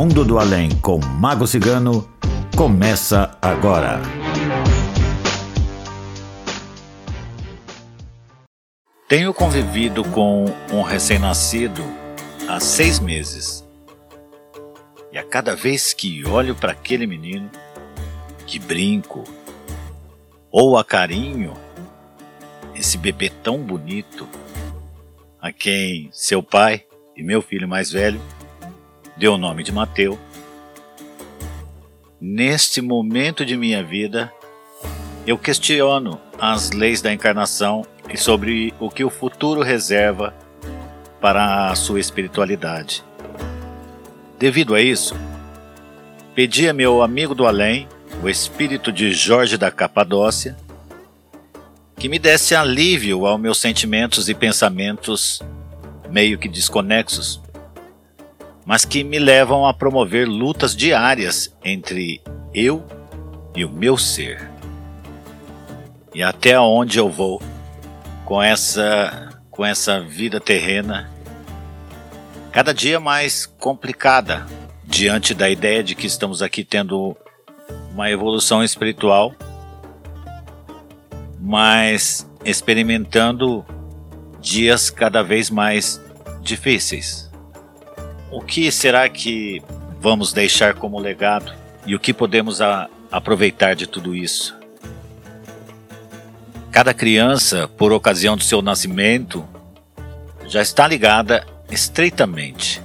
Mundo do Além com Mago Cigano começa agora. Tenho convivido com um recém-nascido há seis meses. E a cada vez que olho para aquele menino, que brinco, ou a carinho, esse bebê tão bonito, a quem seu pai e meu filho mais velho deu o nome de Mateu. Neste momento de minha vida, eu questiono as leis da encarnação e sobre o que o futuro reserva para a sua espiritualidade. Devido a isso, pedi a meu amigo do além, o espírito de Jorge da Capadócia, que me desse alívio aos meus sentimentos e pensamentos meio que desconexos mas que me levam a promover lutas diárias entre eu e o meu ser. E até onde eu vou com essa com essa vida terrena cada dia mais complicada diante da ideia de que estamos aqui tendo uma evolução espiritual, mas experimentando dias cada vez mais difíceis. O que será que vamos deixar como legado e o que podemos a, aproveitar de tudo isso? Cada criança, por ocasião do seu nascimento, já está ligada estreitamente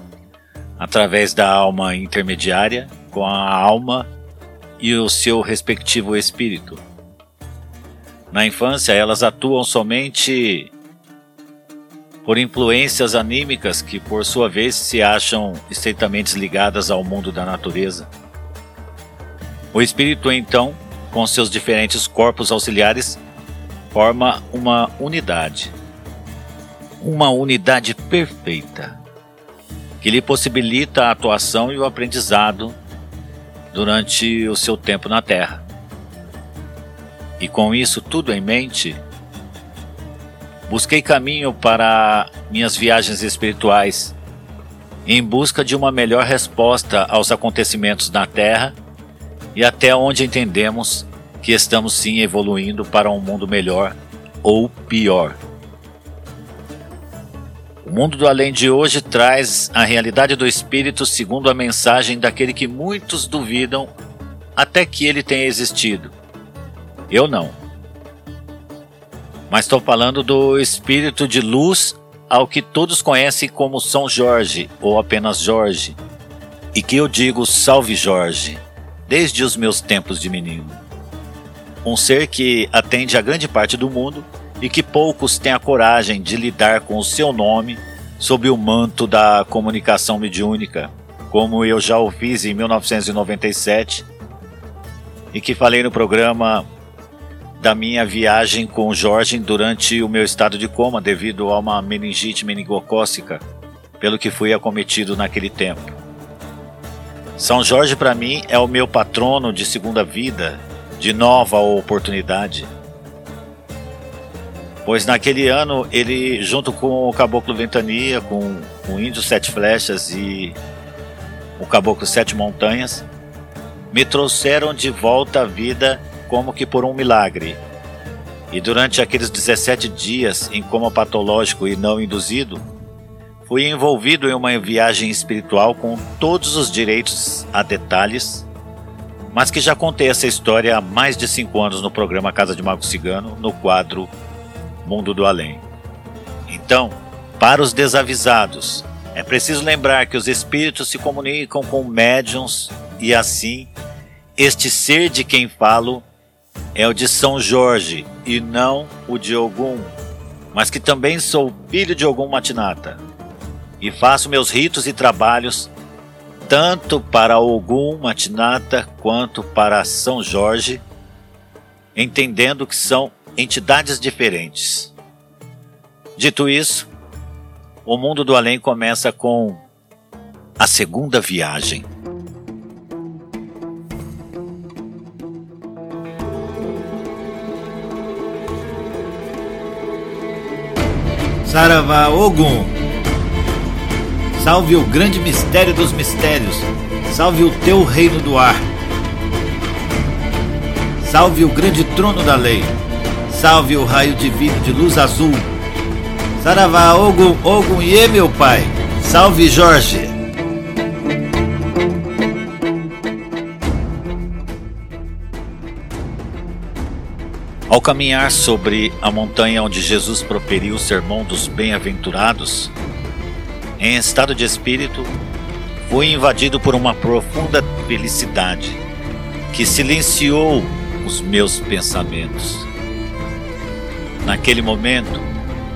através da alma intermediária com a alma e o seu respectivo espírito. Na infância, elas atuam somente por influências anímicas que, por sua vez, se acham estreitamente ligadas ao mundo da natureza. O espírito, então, com seus diferentes corpos auxiliares, forma uma unidade. Uma unidade perfeita, que lhe possibilita a atuação e o aprendizado durante o seu tempo na Terra. E com isso tudo em mente, Busquei caminho para minhas viagens espirituais, em busca de uma melhor resposta aos acontecimentos na Terra e até onde entendemos que estamos sim evoluindo para um mundo melhor ou pior. O mundo do além de hoje traz a realidade do espírito segundo a mensagem daquele que muitos duvidam até que ele tenha existido. Eu não mas estou falando do espírito de luz ao que todos conhecem como São Jorge ou apenas Jorge, e que eu digo Salve Jorge, desde os meus tempos de menino. Um ser que atende a grande parte do mundo e que poucos têm a coragem de lidar com o seu nome sob o manto da comunicação mediúnica, como eu já o fiz em 1997 e que falei no programa da minha viagem com Jorge durante o meu estado de coma devido a uma meningite meningocócica, pelo que fui acometido naquele tempo. São Jorge para mim é o meu patrono de segunda vida, de nova oportunidade. Pois naquele ano ele, junto com o Caboclo Ventania, com o Índio Sete Flechas e o Caboclo Sete Montanhas, me trouxeram de volta à vida como que por um milagre. E durante aqueles 17 dias em coma patológico e não induzido, fui envolvido em uma viagem espiritual com todos os direitos a detalhes, mas que já contei essa história há mais de cinco anos no programa Casa de Mago Cigano, no quadro Mundo do Além. Então, para os desavisados, é preciso lembrar que os espíritos se comunicam com médiums e assim, este ser de quem falo é o de São Jorge e não o de Ogum, mas que também sou filho de Ogum Matinata e faço meus ritos e trabalhos tanto para Ogum Matinata quanto para São Jorge, entendendo que são entidades diferentes. Dito isso, o mundo do além começa com a segunda viagem. Saravá Ogum. Salve o grande mistério dos mistérios. Salve o teu reino do ar. Salve o grande trono da lei. Salve o raio divino de luz azul. Saravá, Ogum, Ogum e meu pai. Salve Jorge. Ao caminhar sobre a montanha onde Jesus proferiu o sermão dos bem-aventurados, em estado de espírito, fui invadido por uma profunda felicidade que silenciou os meus pensamentos. Naquele momento,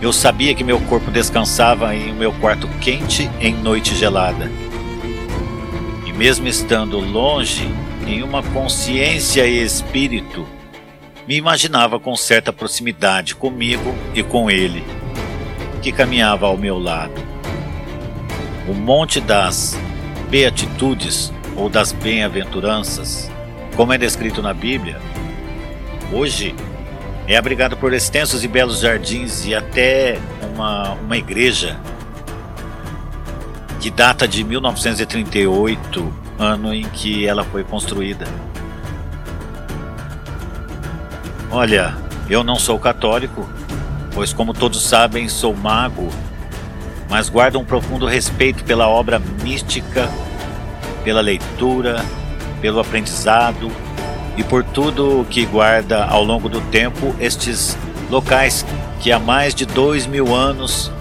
eu sabia que meu corpo descansava em meu quarto quente em noite gelada. E mesmo estando longe, em uma consciência e espírito, me imaginava com certa proximidade comigo e com ele, que caminhava ao meu lado. O Monte das Beatitudes ou das Bem-aventuranças, como é descrito na Bíblia, hoje é abrigado por extensos e belos jardins e até uma, uma igreja que data de 1938, ano em que ela foi construída. Olha, eu não sou católico, pois, como todos sabem, sou mago mas guarda um profundo respeito pela obra mística, pela leitura, pelo aprendizado e por tudo que guarda ao longo do tempo estes locais que há mais de dois mil anos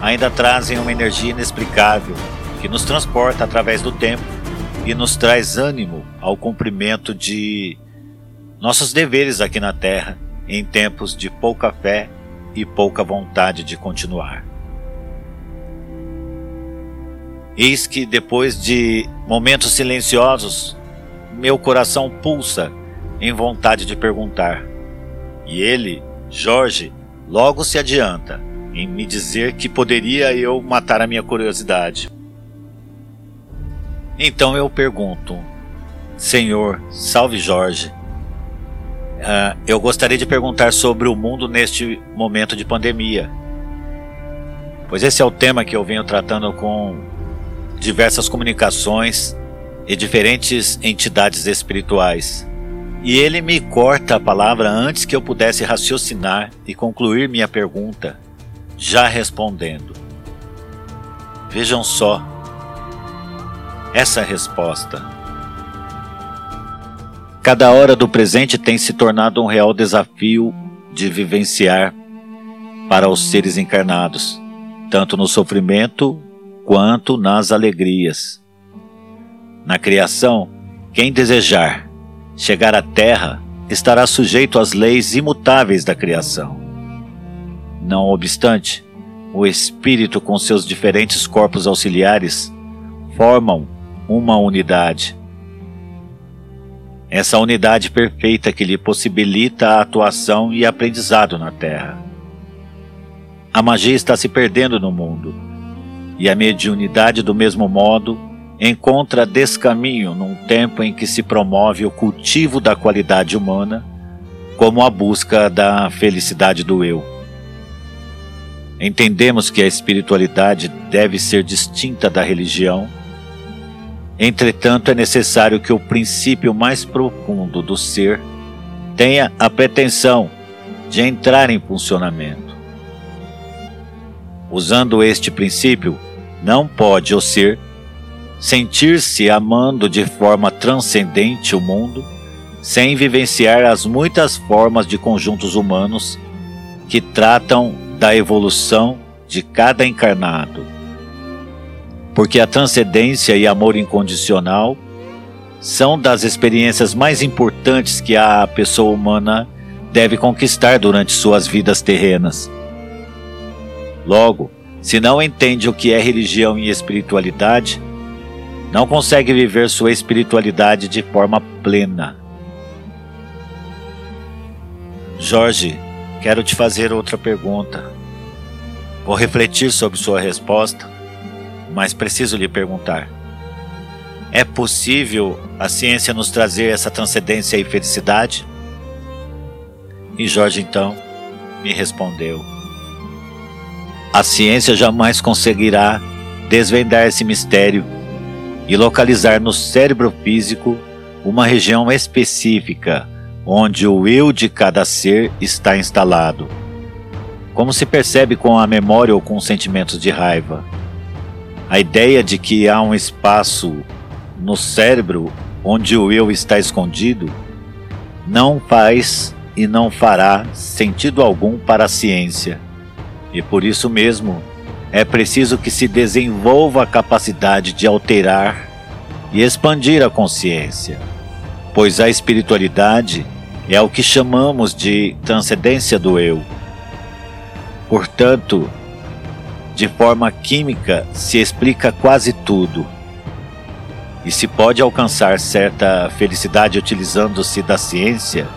ainda trazem uma energia inexplicável que nos transporta através do tempo e nos traz ânimo ao cumprimento de nossos deveres aqui na Terra em tempos de pouca fé e pouca vontade de continuar. Eis que depois de momentos silenciosos, meu coração pulsa em vontade de perguntar. E ele, Jorge, logo se adianta em me dizer que poderia eu matar a minha curiosidade. Então eu pergunto, Senhor, salve Jorge. Uh, eu gostaria de perguntar sobre o mundo neste momento de pandemia, pois esse é o tema que eu venho tratando com diversas comunicações e diferentes entidades espirituais. E ele me corta a palavra antes que eu pudesse raciocinar e concluir minha pergunta, já respondendo. Vejam só essa resposta. Cada hora do presente tem se tornado um real desafio de vivenciar para os seres encarnados, tanto no sofrimento quanto nas alegrias. Na criação, quem desejar chegar à terra estará sujeito às leis imutáveis da criação. Não obstante, o espírito com seus diferentes corpos auxiliares formam uma unidade. Essa unidade perfeita que lhe possibilita a atuação e aprendizado na Terra. A magia está se perdendo no mundo e a mediunidade, do mesmo modo, encontra descaminho num tempo em que se promove o cultivo da qualidade humana como a busca da felicidade do eu. Entendemos que a espiritualidade deve ser distinta da religião, entretanto, é necessário que o princípio mais profundo do ser tenha a pretensão de entrar em funcionamento. Usando este princípio, não pode o ser sentir-se amando de forma transcendente o mundo sem vivenciar as muitas formas de conjuntos humanos que tratam da evolução de cada encarnado. Porque a transcendência e amor incondicional são das experiências mais importantes que a pessoa humana deve conquistar durante suas vidas terrenas. Logo, se não entende o que é religião e espiritualidade, não consegue viver sua espiritualidade de forma plena. Jorge, quero te fazer outra pergunta. Vou refletir sobre sua resposta, mas preciso lhe perguntar: é possível a ciência nos trazer essa transcendência e felicidade? E Jorge então me respondeu: a ciência jamais conseguirá desvendar esse mistério e localizar no cérebro físico uma região específica onde o eu de cada ser está instalado. Como se percebe com a memória ou com sentimentos de raiva. A ideia de que há um espaço no cérebro onde o eu está escondido não faz e não fará sentido algum para a ciência. E por isso mesmo é preciso que se desenvolva a capacidade de alterar e expandir a consciência, pois a espiritualidade é o que chamamos de transcendência do eu. Portanto, de forma química se explica quase tudo. E se pode alcançar certa felicidade utilizando-se da ciência,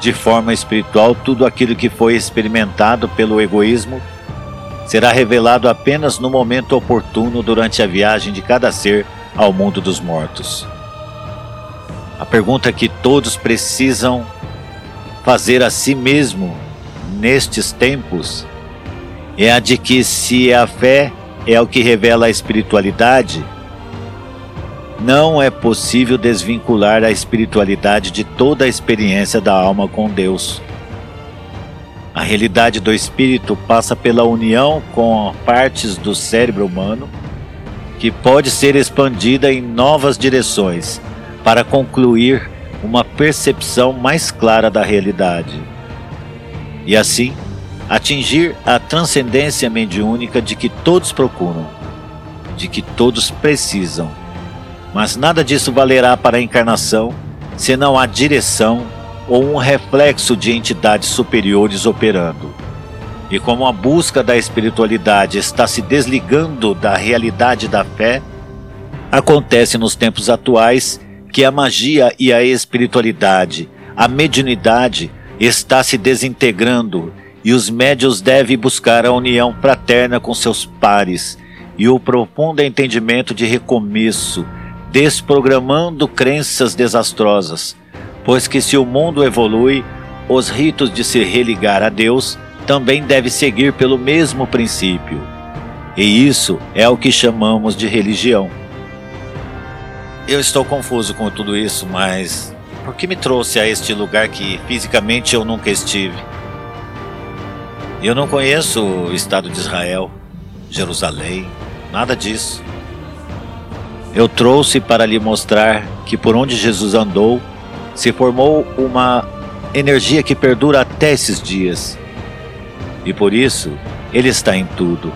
de forma espiritual, tudo aquilo que foi experimentado pelo egoísmo será revelado apenas no momento oportuno durante a viagem de cada ser ao mundo dos mortos. A pergunta que todos precisam fazer a si mesmo nestes tempos é a de que se a fé é o que revela a espiritualidade, não é possível desvincular a espiritualidade de toda a experiência da alma com Deus. A realidade do espírito passa pela união com partes do cérebro humano, que pode ser expandida em novas direções para concluir uma percepção mais clara da realidade. E assim, atingir a transcendência mediúnica de que todos procuram, de que todos precisam. Mas nada disso valerá para a encarnação senão a direção ou um reflexo de entidades superiores operando. E como a busca da espiritualidade está se desligando da realidade da fé, acontece nos tempos atuais que a magia e a espiritualidade, a mediunidade, está se desintegrando e os médios devem buscar a união fraterna com seus pares e o profundo entendimento de recomeço, desprogramando crenças desastrosas pois que se o mundo evolui, os ritos de se religar a Deus também devem seguir pelo mesmo princípio. E isso é o que chamamos de religião. Eu estou confuso com tudo isso, mas por que me trouxe a este lugar que fisicamente eu nunca estive? Eu não conheço o Estado de Israel, Jerusalém, nada disso. Eu trouxe para lhe mostrar que por onde Jesus andou, se formou uma energia que perdura até esses dias. E por isso, ele está em tudo.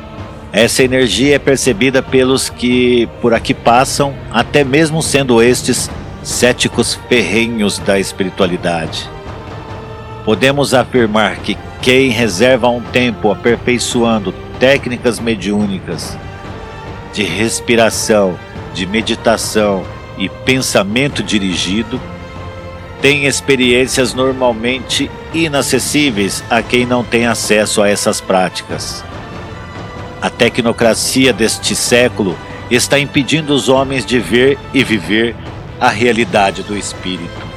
Essa energia é percebida pelos que por aqui passam, até mesmo sendo estes céticos ferrenhos da espiritualidade. Podemos afirmar que quem reserva um tempo aperfeiçoando técnicas mediúnicas de respiração, de meditação e pensamento dirigido tem experiências normalmente inacessíveis a quem não tem acesso a essas práticas. A tecnocracia deste século está impedindo os homens de ver e viver a realidade do espírito.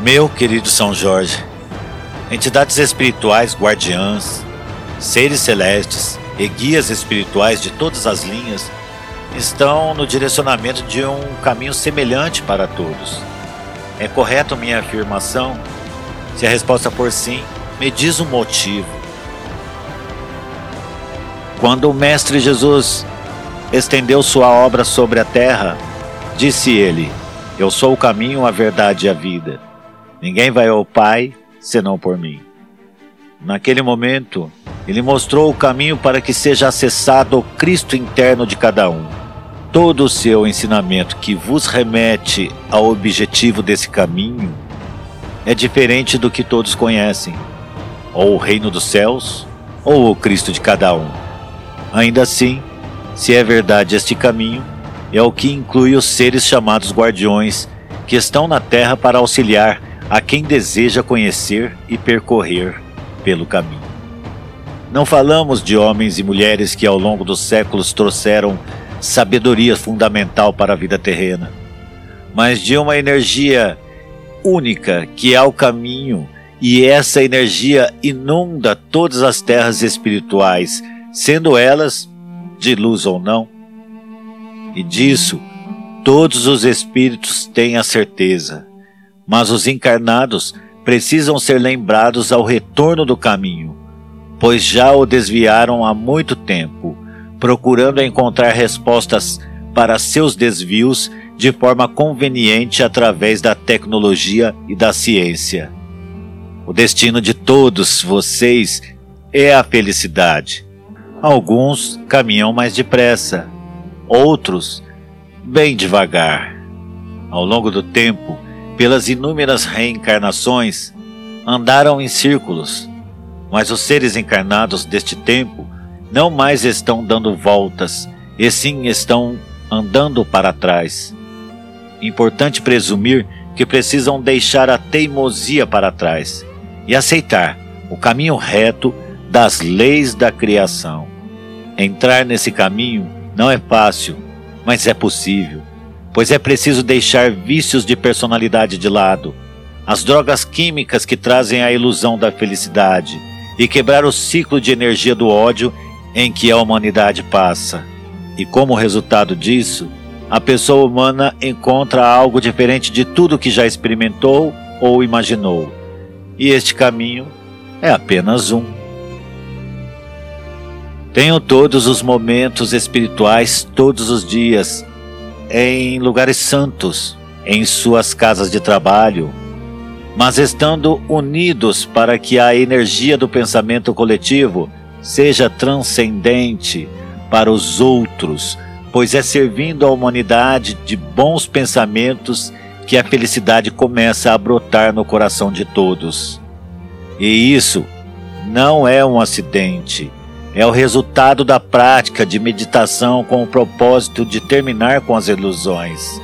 Meu querido São Jorge, entidades espirituais guardiãs, seres celestes e guias espirituais de todas as linhas estão no direcionamento de um caminho semelhante para todos. É correto minha afirmação? Se a resposta for sim, me diz o motivo. Quando o Mestre Jesus estendeu sua obra sobre a terra, disse ele: Eu sou o caminho, a verdade e a vida. Ninguém vai ao Pai senão por mim. Naquele momento, ele mostrou o caminho para que seja acessado o Cristo interno de cada um todo o seu ensinamento que vos remete ao objetivo desse caminho é diferente do que todos conhecem, ou o reino dos céus, ou o Cristo de cada um. Ainda assim, se é verdade este caminho, é o que inclui os seres chamados guardiões, que estão na terra para auxiliar a quem deseja conhecer e percorrer pelo caminho. Não falamos de homens e mulheres que ao longo dos séculos trouxeram sabedoria fundamental para a vida terrena, mas de uma energia única que é o caminho, e essa energia inunda todas as terras espirituais, sendo elas de luz ou não. E disso todos os espíritos têm a certeza, mas os encarnados precisam ser lembrados ao retorno do caminho, pois já o desviaram há muito tempo, procurando encontrar respostas para seus desvios de forma conveniente através da tecnologia e da ciência. O destino de todos vocês é a felicidade. Alguns caminham mais depressa, outros bem devagar. Ao longo do tempo, pelas inúmeras reencarnações, andaram em círculos, mas os seres encarnados deste tempo não mais estão dando voltas, e sim estão andando para trás. Importante presumir que precisam deixar a teimosia para trás e aceitar o caminho reto das leis da criação. Entrar nesse caminho não é fácil, mas é possível pois é preciso deixar vícios de personalidade de lado, as drogas químicas que trazem a ilusão da felicidade e quebrar o ciclo de energia do ódio em que a humanidade passa. E como resultado disso, a pessoa humana encontra algo diferente de tudo que já experimentou ou imaginou. E este caminho é apenas um. Tenho todos os momentos espirituais todos os dias em lugares santos, em suas casas de trabalho, mas estando unidos para que a energia do pensamento coletivo seja transcendente para os outros, pois é servindo a humanidade de bons pensamentos que a felicidade começa a brotar no coração de todos. E isso não é um acidente é o resultado da prática de meditação com o propósito de terminar com as ilusões.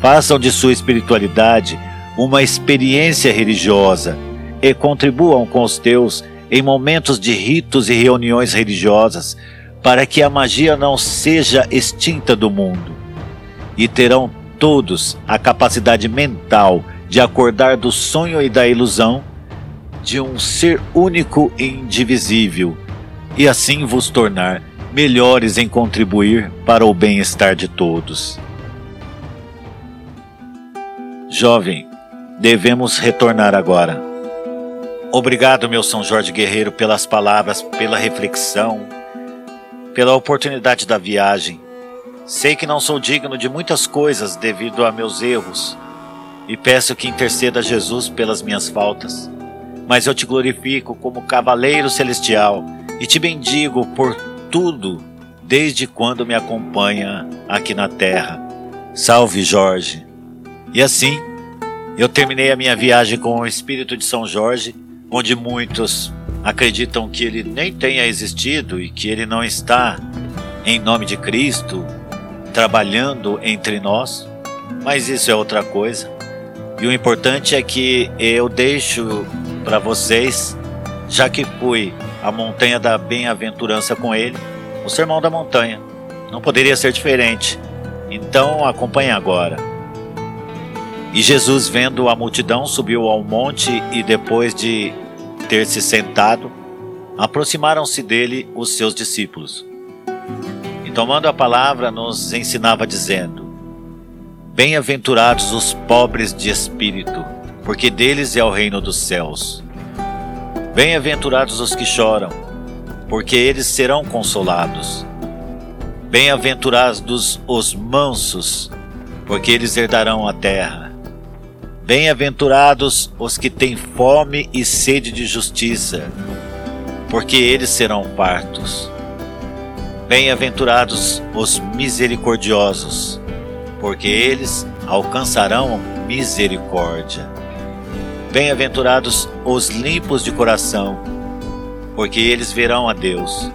Façam de sua espiritualidade uma experiência religiosa e contribuam com os teus em momentos de ritos e reuniões religiosas para que a magia não seja extinta do mundo. E terão todos a capacidade mental de acordar do sonho e da ilusão de um ser único e indivisível e assim vos tornar melhores em contribuir para o bem-estar de todos. Jovem, devemos retornar agora. Obrigado, meu São Jorge Guerreiro, pelas palavras, pela reflexão, pela oportunidade da viagem. Sei que não sou digno de muitas coisas devido a meus erros e peço que interceda Jesus pelas minhas faltas. Mas eu te glorifico como cavaleiro celestial e te bendigo por tudo desde quando me acompanha aqui na terra. Salve Jorge! E assim, eu terminei a minha viagem com o espírito de São Jorge, onde muitos acreditam que ele nem tenha existido e que ele não está em nome de Cristo trabalhando entre nós, mas isso é outra coisa. E o importante é que eu deixo para vocês, já que fui a montanha da bem-aventurança com ele, o sermão da montanha. Não poderia ser diferente. Então acompanhe agora. E Jesus, vendo a multidão, subiu ao monte e depois de ter se sentado, aproximaram-se dele os seus discípulos. E tomando a palavra, nos ensinava dizendo: Bem-aventurados os pobres de espírito, porque deles é o reino dos céus. Bem-aventurados os que choram, porque eles serão consolados. Bem-aventurados os mansos, porque eles herdarão a terra. Bem-aventurados os que têm fome e sede de justiça, porque eles serão fartos. Bem-aventurados os misericordiosos, porque eles alcançarão misericórdia. Bem-aventurados os limpos de coração, porque eles verão a Deus.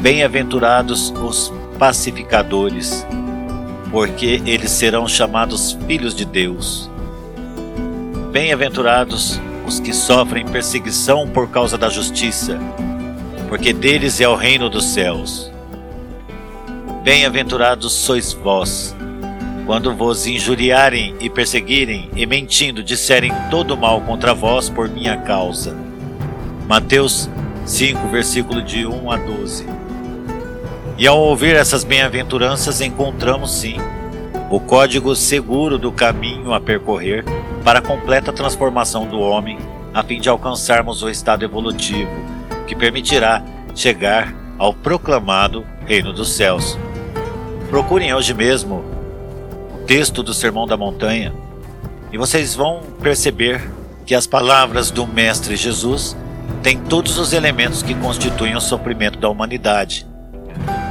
Bem-aventurados os pacificadores, porque eles serão chamados filhos de Deus. Bem-aventurados os que sofrem perseguição por causa da justiça, porque deles é o reino dos céus. Bem-aventurados sois vós, quando vos injuriarem e perseguirem, e mentindo disserem todo mal contra vós por minha causa. Mateus 5, versículo de 1 a 12. E ao ouvir essas bem-aventuranças, encontramos sim o código seguro do caminho a percorrer para a completa transformação do homem, a fim de alcançarmos o estado evolutivo que permitirá chegar ao proclamado Reino dos Céus. Procurem hoje mesmo texto do Sermão da Montanha e vocês vão perceber que as palavras do Mestre Jesus têm todos os elementos que constituem o sofrimento da humanidade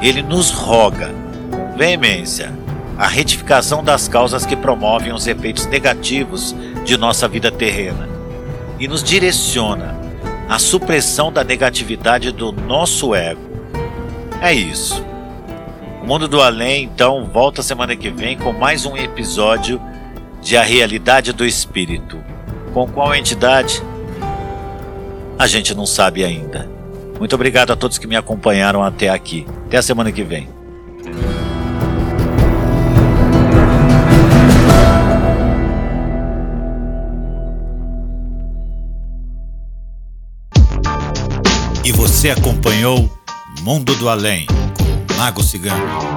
ele nos roga, com veemência, a retificação das causas que promovem os efeitos negativos de nossa vida terrena e nos direciona à supressão da negatividade do nosso ego. É isso. Mundo do Além, então, volta semana que vem com mais um episódio de A Realidade do Espírito. Com qual entidade? A gente não sabe ainda. Muito obrigado a todos que me acompanharam até aqui. Até a semana que vem. E você acompanhou Mundo do Além Mago Cigano.